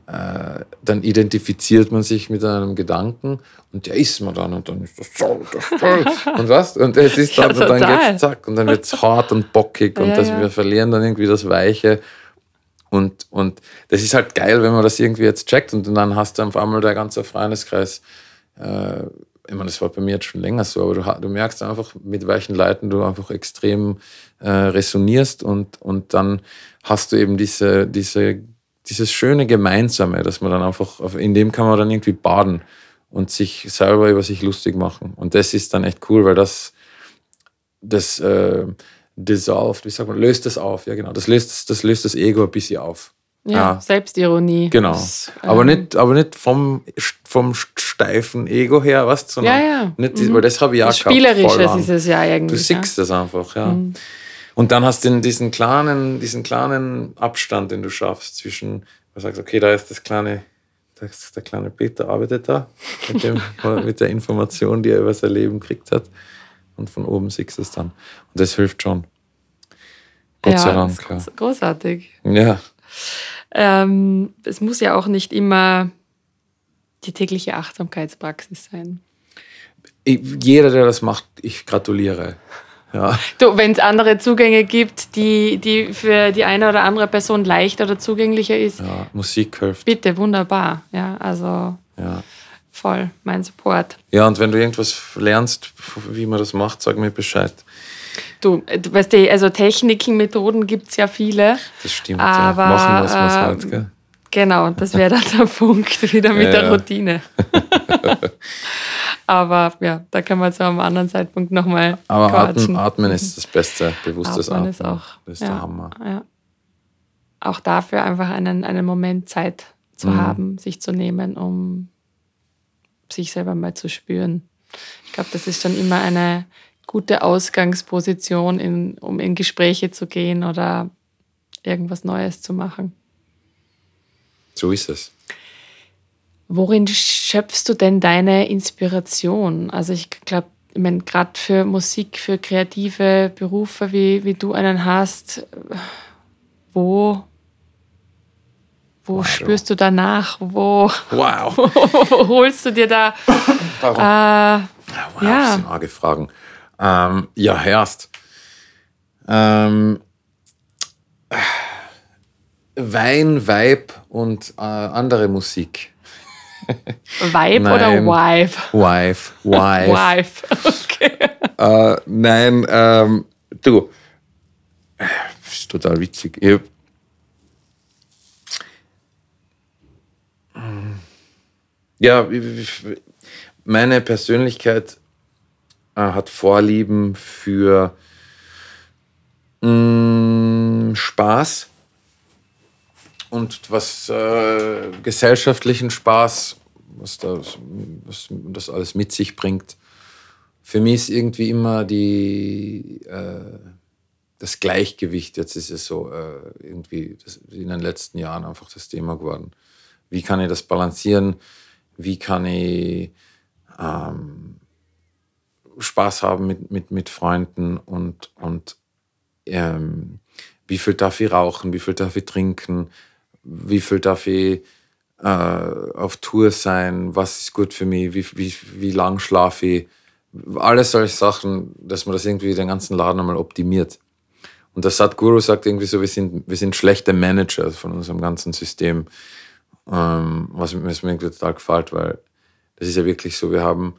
äh, dann identifiziert man sich mit einem Gedanken und der ist man dann und dann ist das so das toll. und was und es ist dann, ja, und dann geht's zack und dann wird's hart und bockig und ja, das, ja. wir verlieren dann irgendwie das Weiche und, und das ist halt geil, wenn man das irgendwie jetzt checkt und dann hast du auf einmal der ganze Freundeskreis äh, ich meine, das war bei mir jetzt schon länger so, aber du, du merkst einfach, mit welchen Leuten du einfach extrem äh, resonierst und, und dann hast du eben diese, diese dieses schöne Gemeinsame, dass man dann einfach, in dem kann man dann irgendwie baden und sich selber über sich lustig machen. Und das ist dann echt cool, weil das, das äh, dissolved, wie sagt man, löst das auf, ja genau. Das löst, das löst das Ego ein bisschen auf. Ja, ja. Selbstironie. Genau. Das, ähm, aber, nicht, aber nicht vom, vom steifen Ego her, was, sondern ja, ja. nicht, mhm. weil das habe ich auch das Spielerisches ist es ja eigentlich. Du siehst ja. das einfach, ja. Mhm. Und dann hast du diesen kleinen, diesen kleinen Abstand, den du schaffst zwischen, du sagst, okay, da ist das kleine, das der kleine Peter arbeitet da mit, dem, mit der Information, die er über sein Leben gekriegt hat. Und von oben siehst du es dann. Und das hilft schon. Gott ja, sei Dank. Ist großartig. Ja. Ähm, es muss ja auch nicht immer die tägliche Achtsamkeitspraxis sein. Jeder, der das macht, ich gratuliere. Ja. wenn es andere Zugänge gibt, die, die für die eine oder andere Person leichter oder zugänglicher ist. Ja, Musik hilft. Bitte, wunderbar. Ja, also ja. Voll mein Support. Ja, und wenn du irgendwas lernst, wie man das macht, sag mir Bescheid. Du, du weißt du, also Techniken, Methoden gibt es ja viele. Das stimmt, aber, ja. Machen, was man äh, halt, gell? Genau, das wäre dann der Punkt wieder mit ja, der Routine. Aber ja, da kann man zu einem anderen Zeitpunkt nochmal. Aber atmen, atmen, ist das Beste, bewusstes Atmen. Atmen ist auch. Das ist ja, der Hammer. Ja. Auch dafür einfach einen, einen Moment Zeit zu mhm. haben, sich zu nehmen, um sich selber mal zu spüren. Ich glaube, das ist schon immer eine gute Ausgangsposition, in, um in Gespräche zu gehen oder irgendwas Neues zu machen. So ist es. Worin schöpfst du denn deine Inspiration? Also ich glaube, ich meine, gerade für Musik, für kreative Berufe, wie, wie du einen hast, wo, wo wow. spürst du danach? Wo, wow. wo, holst du dir da? Warum? Äh, wow, ja. das sind arge Fragen. Ähm, ja, Herst. Ähm, Wein, Weib und äh, andere Musik. Vibe nein. oder Wife? Wife. Wife. Wife, okay. Äh, nein, ähm, du, das ist total witzig. Ich, ja, meine Persönlichkeit äh, hat Vorlieben für mm, Spaß und was äh, gesellschaftlichen Spaß, was das, was das alles mit sich bringt. Für mich ist irgendwie immer die, äh, das Gleichgewicht, jetzt ist es so äh, irgendwie in den letzten Jahren einfach das Thema geworden. Wie kann ich das balancieren? Wie kann ich ähm, Spaß haben mit, mit, mit Freunden und, und ähm, wie viel darf ich rauchen, wie viel darf ich trinken, wie viel darf ich äh, auf Tour sein, was ist gut für mich, wie, wie, wie lang schlafe ich. Alles solche Sachen, dass man das irgendwie den ganzen Laden einmal optimiert. Und der Sadhguru sagt irgendwie so, wir sind, wir sind schlechte Manager von unserem ganzen System. Ähm, was, was mir total gefällt, weil das ist ja wirklich so, wir haben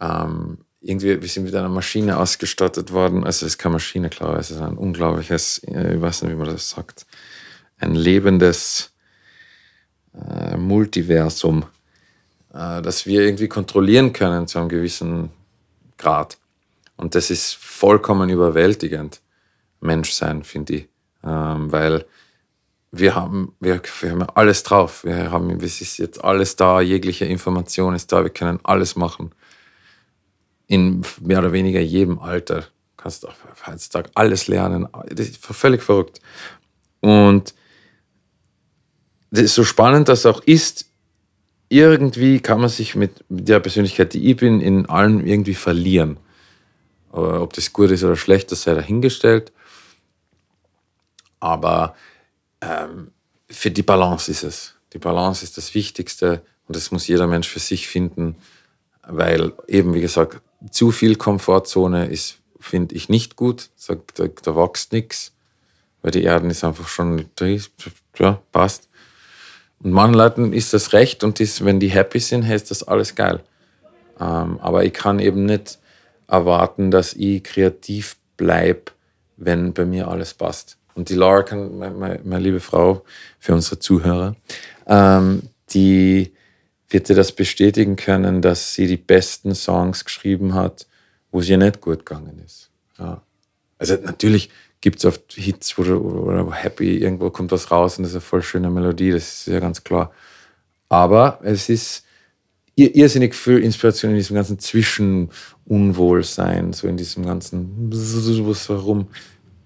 ähm, irgendwie, wir sind mit einer Maschine ausgestattet worden. Also es ist keine Maschine, klar, es ist ein unglaubliches, äh, ich weiß nicht, wie man das sagt, ein lebendes äh, Multiversum, äh, das wir irgendwie kontrollieren können zu einem gewissen Grad. Und das ist vollkommen überwältigend, Menschsein, finde ich. Ähm, weil wir haben, wir, wir haben alles drauf. Wir haben, es ist jetzt alles da, jegliche Information ist da, wir können alles machen. In mehr oder weniger jedem Alter. Du kannst auch heutzutage alles lernen. Das ist völlig verrückt. Und das ist so spannend das auch ist, irgendwie kann man sich mit der Persönlichkeit, die ich bin, in allem irgendwie verlieren. Aber ob das gut ist oder schlecht, das sei dahingestellt. Aber ähm, für die Balance ist es. Die Balance ist das Wichtigste und das muss jeder Mensch für sich finden, weil eben, wie gesagt, zu viel Komfortzone ist, finde ich, nicht gut. Da, da, da wächst nichts, weil die Erden ist einfach schon, ja, passt. Und manchen Leuten ist das recht und ist, wenn die happy sind, heißt das alles geil. Ähm, aber ich kann eben nicht erwarten, dass ich kreativ bleibe, wenn bei mir alles passt. Und die Laura kann, meine, meine liebe Frau, für unsere Zuhörer, ähm, die wird dir das bestätigen können, dass sie die besten Songs geschrieben hat, wo es ihr nicht gut gegangen ist. Ja. Also natürlich gibt es oft Hits, wo wo du happy, irgendwo kommt was raus und das ist eine voll schöne Melodie, das ist ja ganz klar. Aber es ist irrsinnig viel Inspiration in diesem ganzen Zwischenunwohlsein, so in diesem ganzen was herum.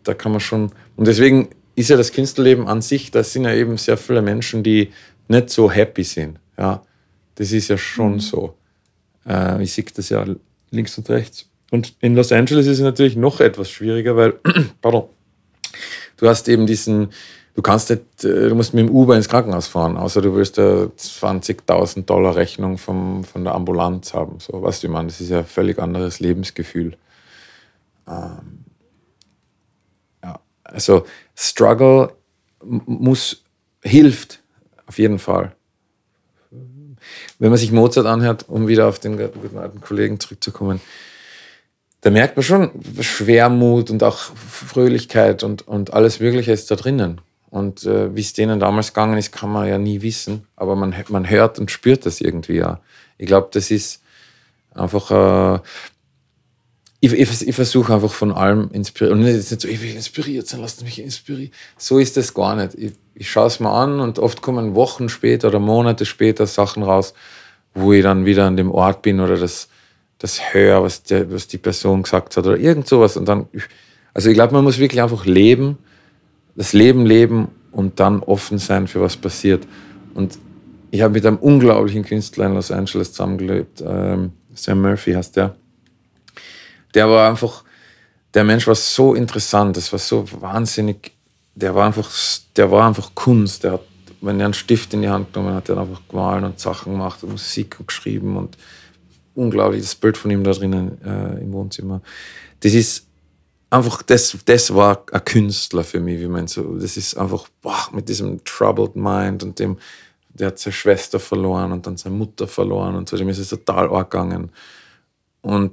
Da kann man schon. Und deswegen ist ja das Künstlerleben an sich, da sind ja eben sehr viele Menschen, die nicht so happy sind. Ja, das ist ja schon mhm. so. Äh, ich sehe das ja links und rechts. Und in Los Angeles ist es natürlich noch etwas schwieriger, weil, pardon, du hast eben diesen, du kannst nicht, äh, du musst mit dem Uber ins Krankenhaus fahren, außer du willst eine 20.000 Dollar Rechnung vom, von der Ambulanz haben. So, weißt du, man, das ist ja ein völlig anderes Lebensgefühl. Ähm, ja, also Struggle muss, hilft auf jeden Fall. Wenn man sich Mozart anhört, um wieder auf den guten alten Kollegen zurückzukommen, da merkt man schon Schwermut und auch Fröhlichkeit und, und alles Mögliche ist da drinnen. Und äh, wie es denen damals gegangen ist, kann man ja nie wissen. Aber man, man hört und spürt das irgendwie ja. Ich glaube, das ist einfach. Äh, ich, ich, ich versuche einfach von allem inspiriert. Und nicht, nicht so, ich will inspiriert sein, lasst mich inspirieren. So ist das gar nicht. Ich, ich schaue es mir an und oft kommen Wochen später oder Monate später Sachen raus, wo ich dann wieder an dem Ort bin oder das das höre, was, der, was die Person gesagt hat oder irgend sowas. Und dann, also ich glaube, man muss wirklich einfach leben, das Leben leben und dann offen sein für was passiert. Und ich habe mit einem unglaublichen Künstler in Los Angeles zusammengelebt, ähm, Sam Murphy heißt der. Der war einfach, der Mensch war so interessant, das war so wahnsinnig, der war einfach, der war einfach Kunst. Der hat, wenn er einen Stift in die Hand genommen hat, hat einfach gemalt und Sachen gemacht und Musik geschrieben und unglaubliches Bild von ihm da drinnen äh, im Wohnzimmer. Das ist einfach, das, das war ein Künstler für mich, wie man so, das ist einfach, boah, mit diesem troubled mind und dem, der hat seine Schwester verloren und dann seine Mutter verloren und so, dem ist es total arg gegangen. Und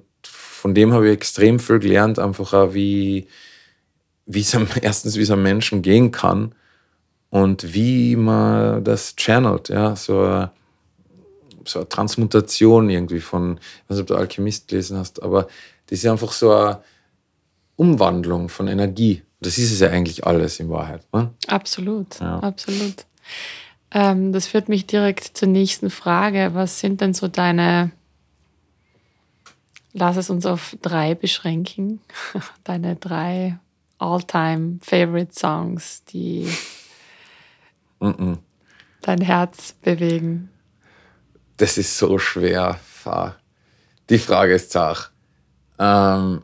von dem habe ich extrem viel gelernt, einfach auch, wie, wie es erstens, wie es einem Menschen gehen kann und wie man das channelt, ja, so so eine Transmutation irgendwie von, ich weiß nicht, ob du Alchemist gelesen hast, aber das ist einfach so eine Umwandlung von Energie. Das ist es ja eigentlich alles in Wahrheit. Ne? Absolut, ja. absolut. Ähm, das führt mich direkt zur nächsten Frage. Was sind denn so deine, lass es uns auf drei beschränken, deine drei all-time favorite Songs, die mm -mm. dein Herz bewegen? das ist so schwer. Die Frage ist zart. Ähm,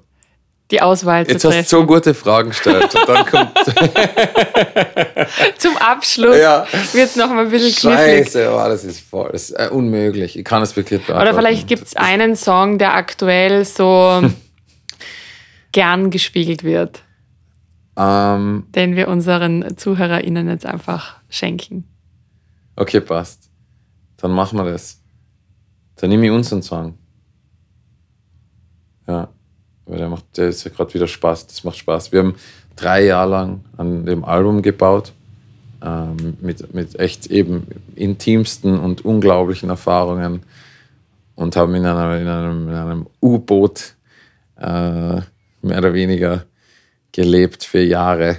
die Auswahl zu Jetzt treffen. hast du so gute Fragen gestellt. Und dann kommt Zum Abschluss ja. wird es noch mal ein bisschen knifflig. Scheiße, oh, das ist voll. Das ist äh, unmöglich. Ich kann es wirklich beantworten. Oder vielleicht gibt es einen Song, der aktuell so gern gespiegelt wird. Um, ähm. den wir unseren ZuhörerInnen jetzt einfach schenken. Okay, passt. Dann machen wir das. Dann nehme ich unseren Song. Ja, weil der macht, der ist ja gerade wieder Spaß. Das macht Spaß. Wir haben drei Jahre lang an dem Album gebaut. Ähm, mit, mit echt eben intimsten und unglaublichen Erfahrungen und haben in einem, in einem, in einem U-Boot äh, mehr oder weniger gelebt für Jahre.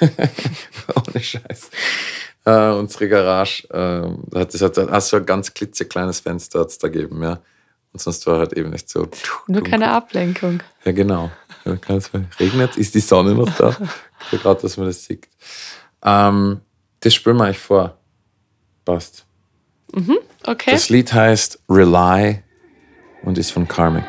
Ohne Scheiß. Äh, unsere Garage, äh, hat, das hat, hat so ein ganz klitzekleines Fenster da gegeben, ja. Und sonst war halt eben nicht so. Nur keine Ablenkung. Ja, genau. Regnet, ist die Sonne noch da? Gerade, dass man das sieht. Ähm, das spielen wir euch vor. Passt. Mhm, okay. Das Lied heißt Rely und ist von Karmic.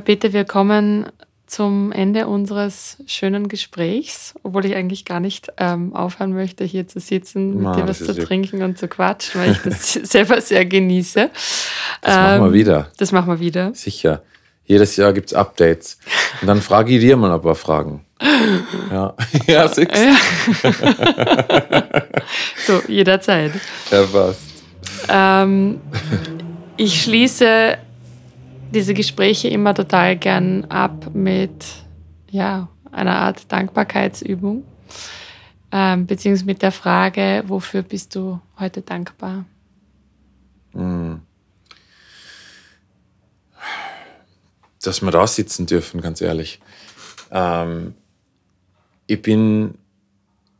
Peter, wir kommen zum Ende unseres schönen Gesprächs, obwohl ich eigentlich gar nicht ähm, aufhören möchte, hier zu sitzen, mit dir was zu trinken und zu quatschen, weil ich das selber sehr genieße. Das ähm, machen wir ähm, wieder. Das machen wir wieder. Sicher. Jedes Jahr gibt es Updates. Und dann frage ich dir mal ein paar Fragen. Ja, ja six. so, jederzeit. Ja, passt. Ähm, ich schließe diese Gespräche immer total gern ab mit ja, einer Art Dankbarkeitsübung, ähm, beziehungsweise mit der Frage, wofür bist du heute dankbar? Hm. Dass wir da sitzen dürfen, ganz ehrlich. Ähm, ich bin,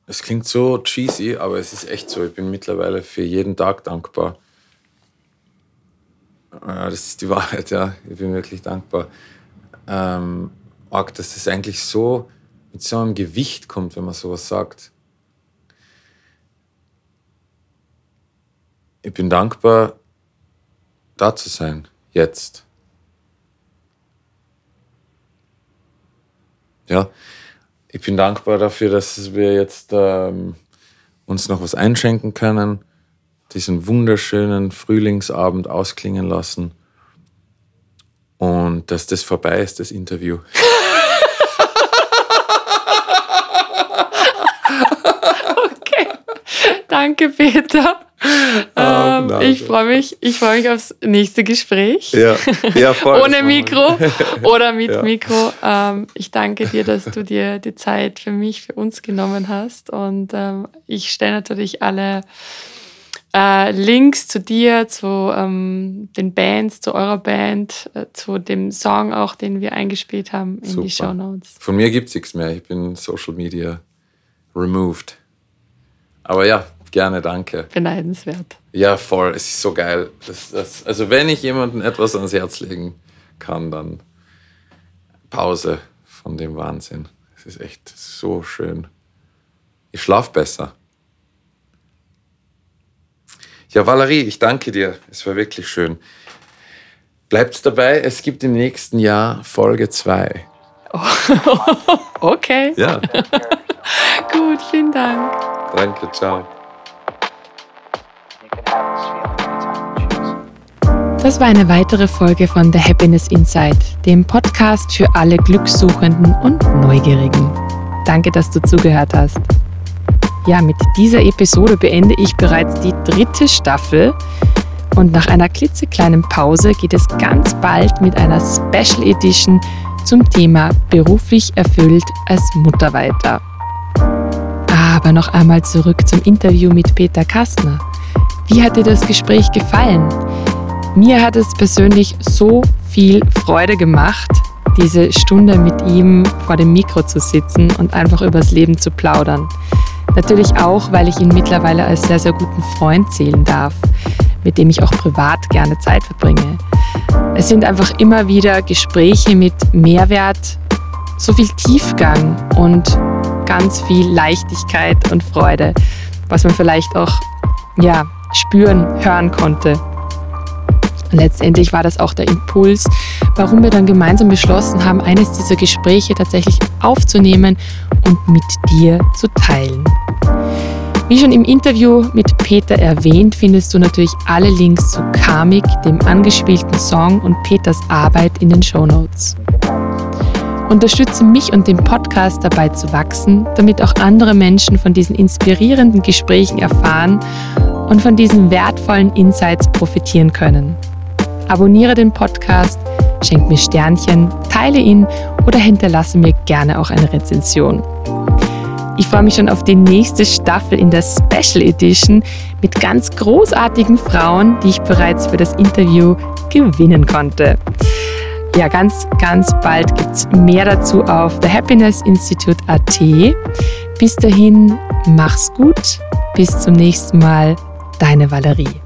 es klingt so cheesy, aber es ist echt so. Ich bin mittlerweile für jeden Tag dankbar ja, das ist die Wahrheit, ja. Ich bin wirklich dankbar. Ähm, arg, dass das eigentlich so mit so einem Gewicht kommt, wenn man sowas sagt. Ich bin dankbar, da zu sein, jetzt. Ja, ich bin dankbar dafür, dass wir jetzt ähm, uns noch was einschenken können diesen wunderschönen Frühlingsabend ausklingen lassen und dass das vorbei ist, das Interview. okay. Danke, Peter. Oh, ähm, ich freue mich, ich freue mich aufs nächste Gespräch. Ja, ja voll. Ohne Mikro oder mit ja. Mikro. Ähm, ich danke dir, dass du dir die Zeit für mich, für uns genommen hast. Und ähm, ich stelle natürlich alle äh, Links zu dir, zu ähm, den Bands, zu eurer Band, äh, zu dem Song auch, den wir eingespielt haben in Super. die Show Notes. Von mir gibt es nichts mehr. Ich bin Social Media removed. Aber ja, gerne, danke. Beneidenswert. Ja, voll. Es ist so geil. Das, das, also wenn ich jemandem etwas ans Herz legen kann, dann Pause von dem Wahnsinn. Es ist echt so schön. Ich schlafe besser. Ja, Valerie, ich danke dir. Es war wirklich schön. Bleibt dabei, es gibt im nächsten Jahr Folge 2. Oh, okay. Ja. Gut, vielen Dank. Danke, ciao. Das war eine weitere Folge von The Happiness Inside, dem Podcast für alle Glückssuchenden und Neugierigen. Danke, dass du zugehört hast. Ja, mit dieser Episode beende ich bereits die dritte Staffel und nach einer klitzekleinen Pause geht es ganz bald mit einer Special Edition zum Thema beruflich erfüllt als Mutter weiter. Aber noch einmal zurück zum Interview mit Peter Kastner. Wie hat dir das Gespräch gefallen? Mir hat es persönlich so viel Freude gemacht, diese Stunde mit ihm vor dem Mikro zu sitzen und einfach übers Leben zu plaudern. Natürlich auch, weil ich ihn mittlerweile als sehr, sehr guten Freund zählen darf, mit dem ich auch privat gerne Zeit verbringe. Es sind einfach immer wieder Gespräche mit Mehrwert, so viel Tiefgang und ganz viel Leichtigkeit und Freude, was man vielleicht auch ja, spüren, hören konnte. Und letztendlich war das auch der Impuls, warum wir dann gemeinsam beschlossen haben, eines dieser Gespräche tatsächlich aufzunehmen und mit dir zu teilen. Wie schon im Interview mit Peter erwähnt, findest du natürlich alle Links zu Karmik, dem angespielten Song und Peters Arbeit in den Show Notes. Unterstütze mich und den Podcast dabei zu wachsen, damit auch andere Menschen von diesen inspirierenden Gesprächen erfahren und von diesen wertvollen Insights profitieren können. Abonniere den Podcast, schenk mir Sternchen, teile ihn oder hinterlasse mir gerne auch eine Rezension. Ich freue mich schon auf die nächste Staffel in der Special Edition mit ganz großartigen Frauen, die ich bereits für das Interview gewinnen konnte. Ja, ganz, ganz bald gibt es mehr dazu auf thehappinessinstitute.at. Bis dahin, mach's gut. Bis zum nächsten Mal. Deine Valerie.